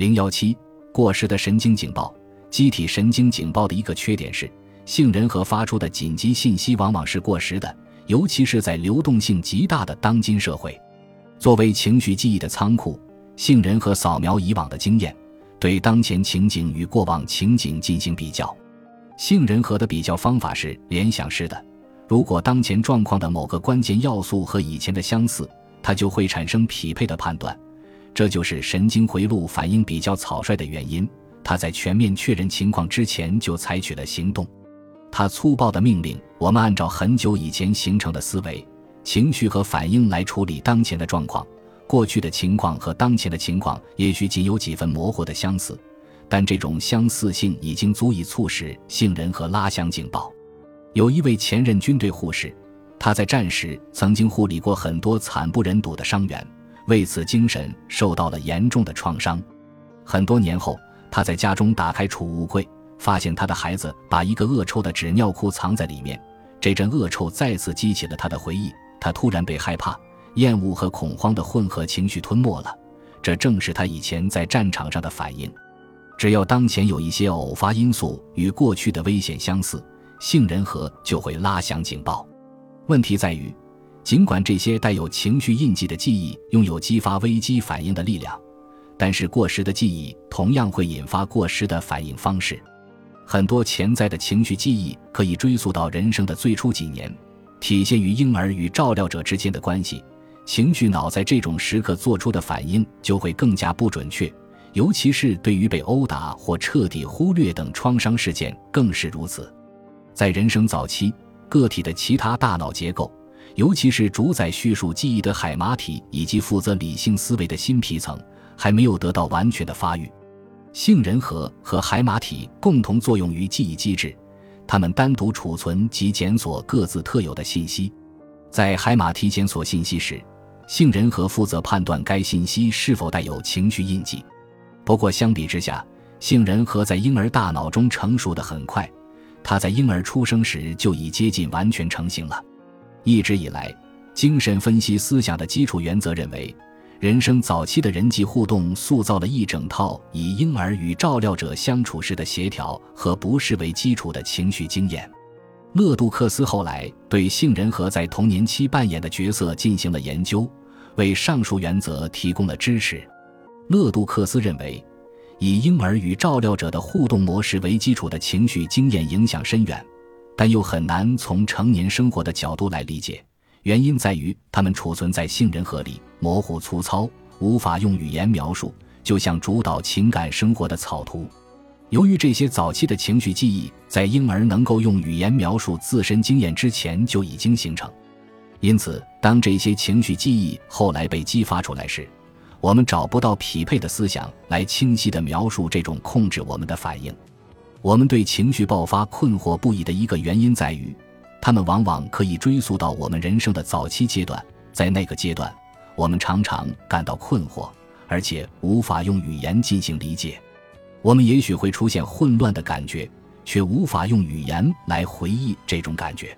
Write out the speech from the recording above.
零幺七过时的神经警报。机体神经警报的一个缺点是，杏仁核发出的紧急信息往往是过时的，尤其是在流动性极大的当今社会。作为情绪记忆的仓库，杏仁核扫描以往的经验，对当前情景与过往情景进行比较。杏仁核的比较方法是联想式的。如果当前状况的某个关键要素和以前的相似，它就会产生匹配的判断。这就是神经回路反应比较草率的原因。他在全面确认情况之前就采取了行动。他粗暴的命令我们按照很久以前形成的思维、情绪和反应来处理当前的状况。过去的情况和当前的情况也许仅有几分模糊的相似，但这种相似性已经足以促使杏仁和拉响警报。有一位前任军队护士，他在战时曾经护理过很多惨不忍睹的伤员，为此精神受到了严重的创伤。很多年后。他在家中打开储物柜，发现他的孩子把一个恶臭的纸尿裤藏在里面。这阵恶臭再次激起了他的回忆。他突然被害怕、厌恶和恐慌的混合情绪吞没了。这正是他以前在战场上的反应。只要当前有一些偶发因素与过去的危险相似，杏仁核就会拉响警报。问题在于，尽管这些带有情绪印记的记忆拥有激发危机反应的力量。但是过时的记忆同样会引发过时的反应方式。很多潜在的情绪记忆可以追溯到人生的最初几年，体现于婴儿与照料者之间的关系。情绪脑在这种时刻做出的反应就会更加不准确，尤其是对于被殴打或彻底忽略等创伤事件更是如此。在人生早期，个体的其他大脑结构，尤其是主宰叙述记忆的海马体以及负责理性思维的新皮层。还没有得到完全的发育，杏仁核和海马体共同作用于记忆机制，它们单独储存及检索各自特有的信息。在海马体检索信息时，杏仁核负责判断该信息是否带有情绪印记。不过相比之下，杏仁核在婴儿大脑中成熟的很快，它在婴儿出生时就已接近完全成型了。一直以来，精神分析思想的基础原则认为。人生早期的人际互动塑造了一整套以婴儿与照料者相处时的协调和不适为基础的情绪经验。勒杜克斯后来对杏仁核在童年期扮演的角色进行了研究，为上述原则提供了支持。勒杜克斯认为，以婴儿与照料者的互动模式为基础的情绪经验影响深远，但又很难从成年生活的角度来理解。原因在于，它们储存在杏仁核里，模糊粗糙，无法用语言描述，就像主导情感生活的草图。由于这些早期的情绪记忆在婴儿能够用语言描述自身经验之前就已经形成，因此，当这些情绪记忆后来被激发出来时，我们找不到匹配的思想来清晰地描述这种控制我们的反应。我们对情绪爆发困惑不已的一个原因在于。他们往往可以追溯到我们人生的早期阶段，在那个阶段，我们常常感到困惑，而且无法用语言进行理解。我们也许会出现混乱的感觉，却无法用语言来回忆这种感觉。